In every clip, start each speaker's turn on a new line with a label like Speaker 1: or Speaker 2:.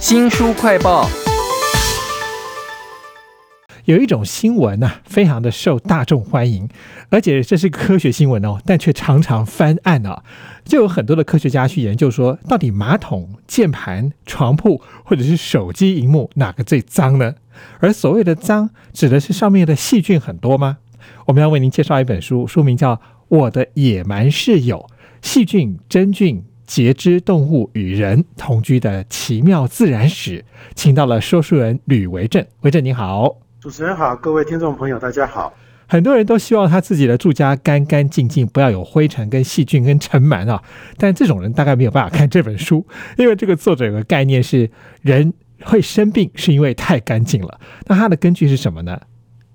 Speaker 1: 新书快报。
Speaker 2: 有一种新闻呐、非常的受大众欢迎，而且这是科学新闻哦，但却常常翻案啊。就有很多的科学家去研究说，到底马桶、键盘、床铺或者是手机荧幕哪个最脏呢？而所谓的脏，指的是上面的细菌很多吗？我们要为您介绍一本书，书名叫《我的野蛮室友：细菌、真菌、节肢动物与人同居的奇妙自然史》，请到了说书人吕维正。维正你好。
Speaker 3: 主持人好，各位听众朋友，大家好。
Speaker 2: 很多人都希望他自己的住家干干净净，不要有灰尘、跟细菌、跟尘螨啊。但这种人大概没有办法看这本书，因为这个作者有个概念是人会生病是因为太干净了。那他的根据是什么呢？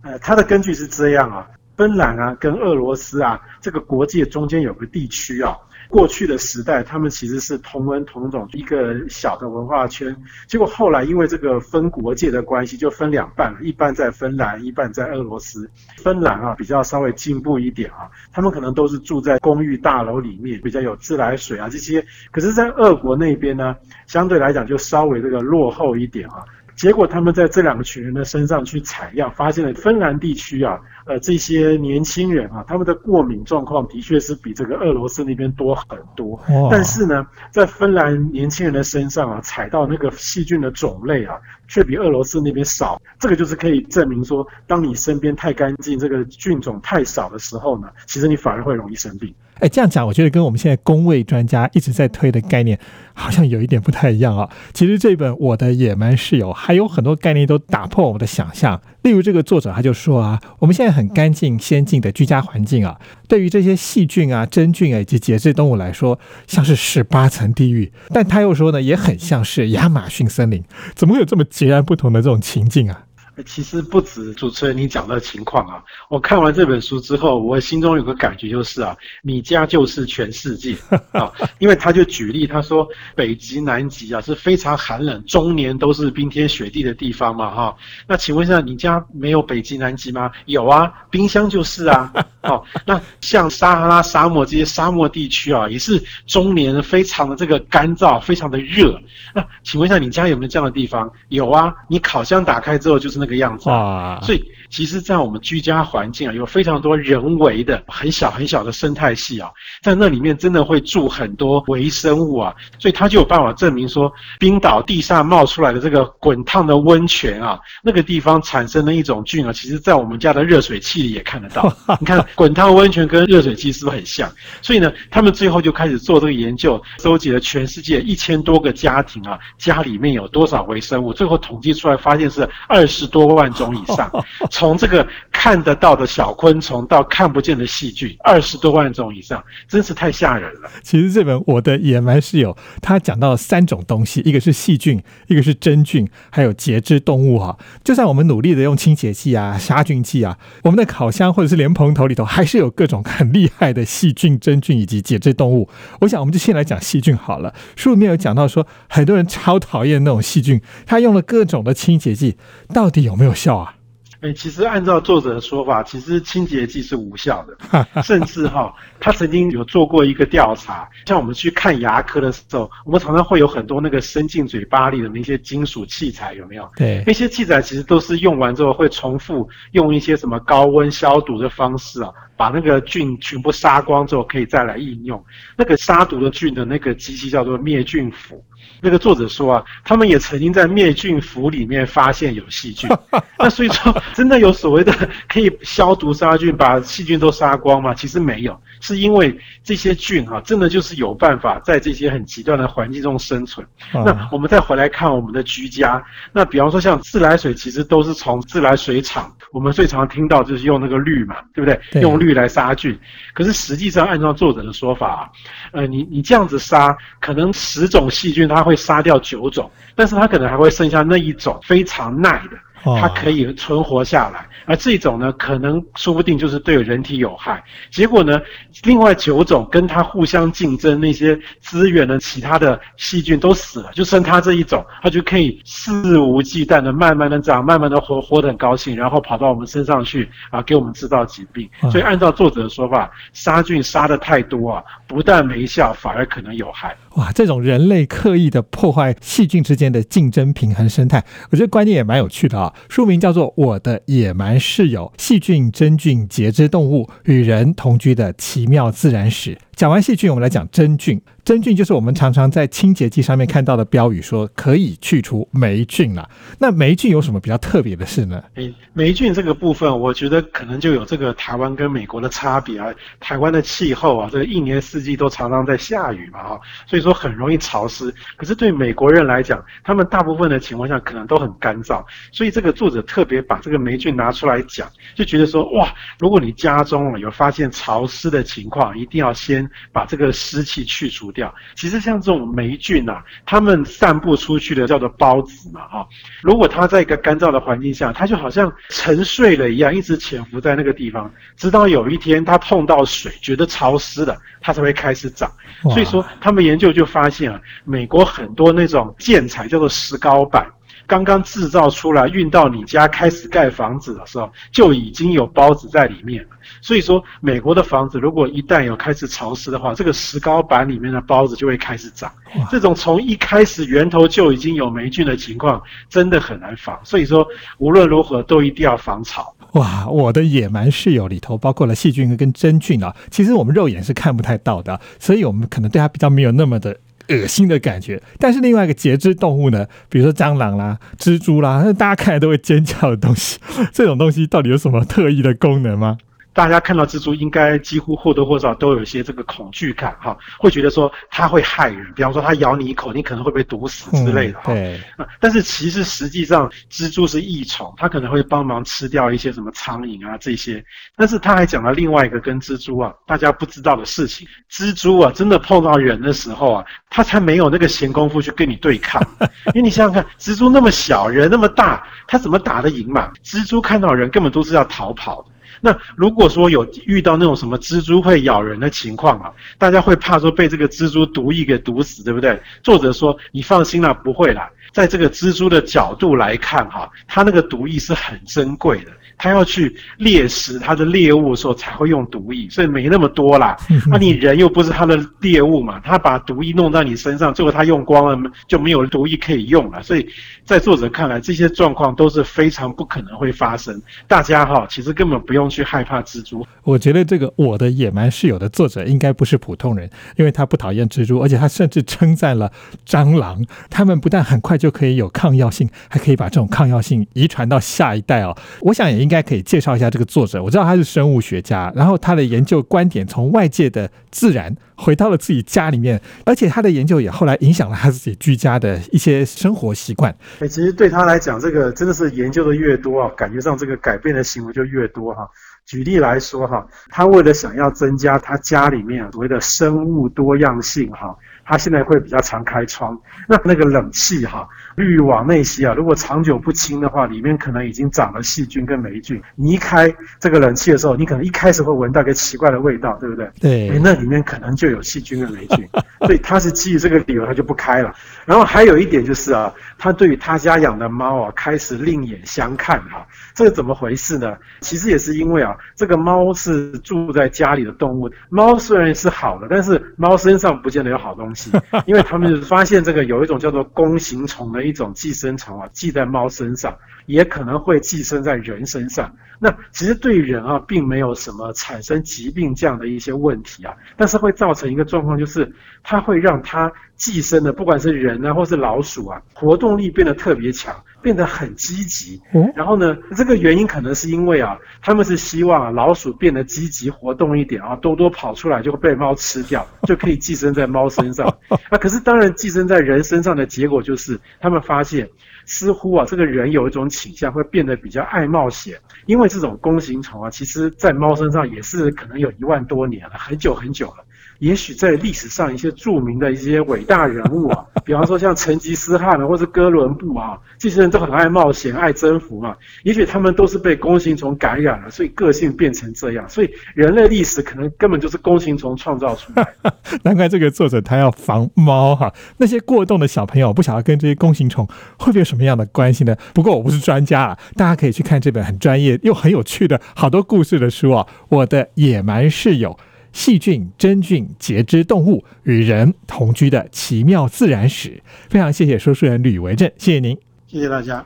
Speaker 3: 呃，他的根据是这样啊，芬兰啊跟俄罗斯啊这个国界中间有个地区啊，过去的时代他们其实是同文同种一个小的文化圈，结果后来因为这个分国界的关系，就分两半了，一半在芬兰，一半在俄罗斯。芬兰啊比较稍微进步一点啊，他们可能都是住在公寓大楼里面，比较有自来水啊这些。可是，在俄国那边呢，相对来讲就稍微这个落后一点啊。结果他们在这两个群人的身上去采样，发现了芬兰地区啊，呃，这些年轻人啊，他们的过敏状况的确是比这个俄罗斯那边多很多。但是呢，在芬兰年轻人的身上啊，采到那个细菌的种类啊，却比俄罗斯那边少。这个就是可以证明说，当你身边太干净，这个菌种太少的时候呢，其实你反而会容易生病。
Speaker 2: 哎，这样讲，我觉得跟我们现在工位专家一直在推的概念好像有一点不太一样啊。其实这本《我的野蛮室友》还有很多概念都打破我们的想象。例如，这个作者他就说啊，我们现在很干净、先进的居家环境啊，对于这些细菌啊、真菌啊以及节肢动物来说，像是十八层地狱。但他又说呢，也很像是亚马逊森林。怎么会有这么截然不同的这种情境啊？
Speaker 3: 呃其实不止主持人你讲的情况啊，我看完这本书之后，我心中有个感觉就是啊，你家就是全世界 啊，因为他就举例，他说北极、南极啊是非常寒冷，终年都是冰天雪地的地方嘛哈。那请问一下，你家没有北极、南极吗？有啊，冰箱就是啊。哦，那像撒哈拉沙漠这些沙漠地区啊，也是终年非常的这个干燥，非常的热。那请问一下，你家有没有这样的地方？有啊，你烤箱打开之后就是那个样子啊。所以，其实，在我们居家环境啊，有非常多人为的很小很小的生态系啊，在那里面真的会住很多微生物啊，所以他就有办法证明说，冰岛地上冒出来的这个滚烫的温泉啊，那个地方产生的一种菌啊，其实在我们家的热水器里也看得到。你看，滚烫温泉跟热水器是不是很像？所以呢，他们最后就开始做这个研究，收集了全世界一千多个家庭啊，家里面有多少微生物，最后统计出来发现是二十多万种以上。从这个看得到的小昆虫到看不见的细菌，二十多万种以上，真是太吓人了。
Speaker 2: 其实这本《我的野蛮室友》，他讲到三种东西，一个是细菌，一个是真菌，还有节肢动物哈。就算我们努力的用清洁剂啊、杀菌剂啊，我们的烤箱或者是莲蓬头里头，还是有各种很厉害的细菌、真菌以及节肢动物。我想，我们就先来讲细菌好了。书里面有讲到说，很多人超讨厌那种细菌，他用了各种的清洁剂，到底有没有效啊？
Speaker 3: 哎，其实按照作者的说法，其实清洁剂是无效的，甚至哈、他曾经有做过一个调查，像我们去看牙科的时候，我们常常会有很多那个伸进嘴巴里的那些金属器材，有没有？
Speaker 2: 对，
Speaker 3: 那些器材其实都是用完之后会重复用一些什么高温消毒的方式啊，把那个菌全部杀光之后可以再来应用。那个杀毒的菌的那个机器叫做灭菌釜。那个作者说啊，他们也曾经在灭菌服里面发现有细菌。那所以说，真的有所谓的可以消毒杀菌，把细菌都杀光吗？其实没有，是因为这些菌哈、真的就是有办法在这些很极端的环境中生存。
Speaker 2: 啊
Speaker 3: 那我们再回来看我们的居家，那比方说像自来水，其实都是从自来水厂，我们最常听到就是用那个氯嘛，对不对？
Speaker 2: 对
Speaker 3: 用氯来杀菌。可是实际上，按照作者的说法啊，呃，你你这样子杀，可能十种细菌他会杀掉九种，但是他可能还会剩下那一种非常耐的。
Speaker 2: 哦
Speaker 3: 它可以存活下来，而这种呢，可能说不定就是对人体有害。结果呢，另外九种跟它互相竞争那些资源的其他的细菌都死了，就剩它这一种，它就可以肆无忌惮的慢慢的长，慢慢的活，活得很高兴，然后跑到我们身上去啊，给我们制造疾病。
Speaker 2: 嗯
Speaker 3: 所以按照作者的说法，杀菌杀的太多啊，不但没效，反而可能有害。
Speaker 2: 哇，这种人类刻意的破坏细菌之间的竞争平衡生态，我觉得观念也蛮有趣的啊。书名叫做《我的野蛮室友：细菌、真菌、节肢动物与人同居的奇妙自然史》。讲完细菌，我们来讲真菌。真菌就是我们常常在清洁剂上面看到的标语，说可以去除霉菌了。那霉菌有什么比较特别的事呢？
Speaker 3: 诶，霉菌这个部分，我觉得可能就有这个台湾跟美国的差别啊。台湾的气候啊，这个一年四季都常常在下雨嘛，哈，所以说很容易潮湿。可是对美国人来讲，他们大部分的情况下可能都很干燥，所以这个作者特别把这个霉菌拿出来讲，就觉得说，哇，如果你家中有发现潮湿的情况，一定要先把这个湿气去除。掉，其实像这种霉菌啊，它们散布出去的叫做孢子嘛，哈。如果它在一个干燥的环境下，它就好像沉睡了一样，一直潜伏在那个地方，直到有一天它碰到水，觉得潮湿了，它才会开始长。所以说，他们研究就发现啊，美国很多那种建材叫做石膏板。刚刚制造出来，运到你家开始盖房子的时候，就已经有孢子在里面了。所以说，美国的房子如果一旦有开始潮湿的话，这个石膏板里面的孢子就会开始长。这种从一开始源头就已经有霉菌的情况，真的很难防。所以说，无论如何都一定要防潮。
Speaker 2: 哇，我的野蛮室友里头包括了细菌跟真菌啊，其实我们肉眼是看不太到的，所以我们可能对它比较没有那么的。恶心的感觉，但是另外一个节肢动物呢，比如说蟑螂啦、蜘蛛啦，那大家看来都会尖叫的东西，这种东西到底有什么特异的功能吗？
Speaker 3: 大家看到蜘蛛，应该几乎或多或少都有一些这个恐惧感，哈，会觉得说它会害人，比方说它咬你一口，你可能会被毒死之类的，哈。
Speaker 2: 对。
Speaker 3: 但是其实实际上，蜘蛛是益虫，它可能会帮忙吃掉一些什么苍蝇啊这些。但是他还讲了另外一个跟蜘蛛啊大家不知道的事情，蜘蛛啊真的碰到人的时候啊，它才没有那个闲工夫去跟你对抗，因为你想想看，蜘蛛那么小，人那么大，它怎么打得赢嘛？蜘蛛看到人根本都是要逃跑的。那如果说有遇到那种什么蜘蛛会咬人的情况啊，大家会怕说被这个蜘蛛毒液给毒死，对不对？作者说你放心啦，不会啦。在这个蜘蛛的角度来看，哈，它那个毒液是很珍贵的。它要去猎食它的猎物的时候才会用毒液，所以没那么多啦。那你人又不是它的猎物嘛，它把毒液弄到你身上，最后它用光了，就没有毒液可以用了。所以在作者看来，这些状况都是非常不可能会发生。大家哈，其实根本不用去害怕蜘蛛。
Speaker 2: 我觉得这个《我的野蛮室友》的作者应该不是普通人，因为他不讨厌蜘蛛，而且他甚至称赞了蟑螂。他们不但很快就可以有抗药性，还可以把这种抗药性遗传到下一代哦。我想也应。该可以介绍一下这个作者。我知道他是生物学家，然后他的研究观点从外界的自然回到了自己家里面，而且他的研究也后来影响了他自己居家的一些生活习惯。
Speaker 3: 其实对他来讲，这个真的是研究的越多啊，感觉上这个改变的行为就越多哈。举例来说哈，他为了想要增加他家里面所谓的生物多样性哈。他现在会比较常开窗，那那个冷气哈，滤网那些啊，如果长久不清的话，里面可能已经长了细菌跟霉菌。你一开这个冷气的时候，你可能一开始会闻到一个奇怪的味道，对不对？
Speaker 2: 对，
Speaker 3: 那里面可能就有细菌跟霉菌，所以他是基于这个理由，他就不开了。然后还有一点就是啊，他对于他家养的猫啊，开始另眼相看哈。这个怎么回事呢？其实也是因为啊，这个猫是住在家里的动物，猫虽然是好的，但是猫身上不见得有好东西，因为他们发现这个有一种叫做弓形虫的一种寄生虫啊，寄在猫身上，也可能会寄生在人身上。那其实对人啊，并没有什么产生疾病这样的一些问题啊，但是会造成一个状况，就是它会让它寄生的，不管是人啊，或是老鼠啊，活动力变得特别强。变得很积极，然后呢，这个原因可能是因为啊，他们是希望老鼠变得积极活动一点啊，多多跑出来就会被猫吃掉，就可以寄生在猫身上。啊，可是当然寄生在人身上的结果就是，他们发现似乎啊，这个人有一种倾向会变得比较爱冒险，因为这种弓形虫啊，其实在猫身上也是可能有一万多年了，很久很久了。也许在历史上一些著名的一些伟大人物啊，比方说像成吉思汗啊，或是哥伦布啊，这些人都很爱冒险、爱征服嘛。也许他们都是被弓形虫感染了，所以个性变成这样。所以人类历史可能根本就是弓形虫创造出来的。
Speaker 2: 难怪这个作者他要防猫哈。那些过动的小朋友不晓得跟这些弓形虫会不会有什么样的关系呢？不过我不是专家啊，大家可以去看这本很专业又很有趣的好多故事的书啊，《我的野蛮室友》。细菌、真菌、节肢动物与人同居的奇妙自然史。非常谢谢说书人吕维正，谢谢您，
Speaker 3: 谢谢大家。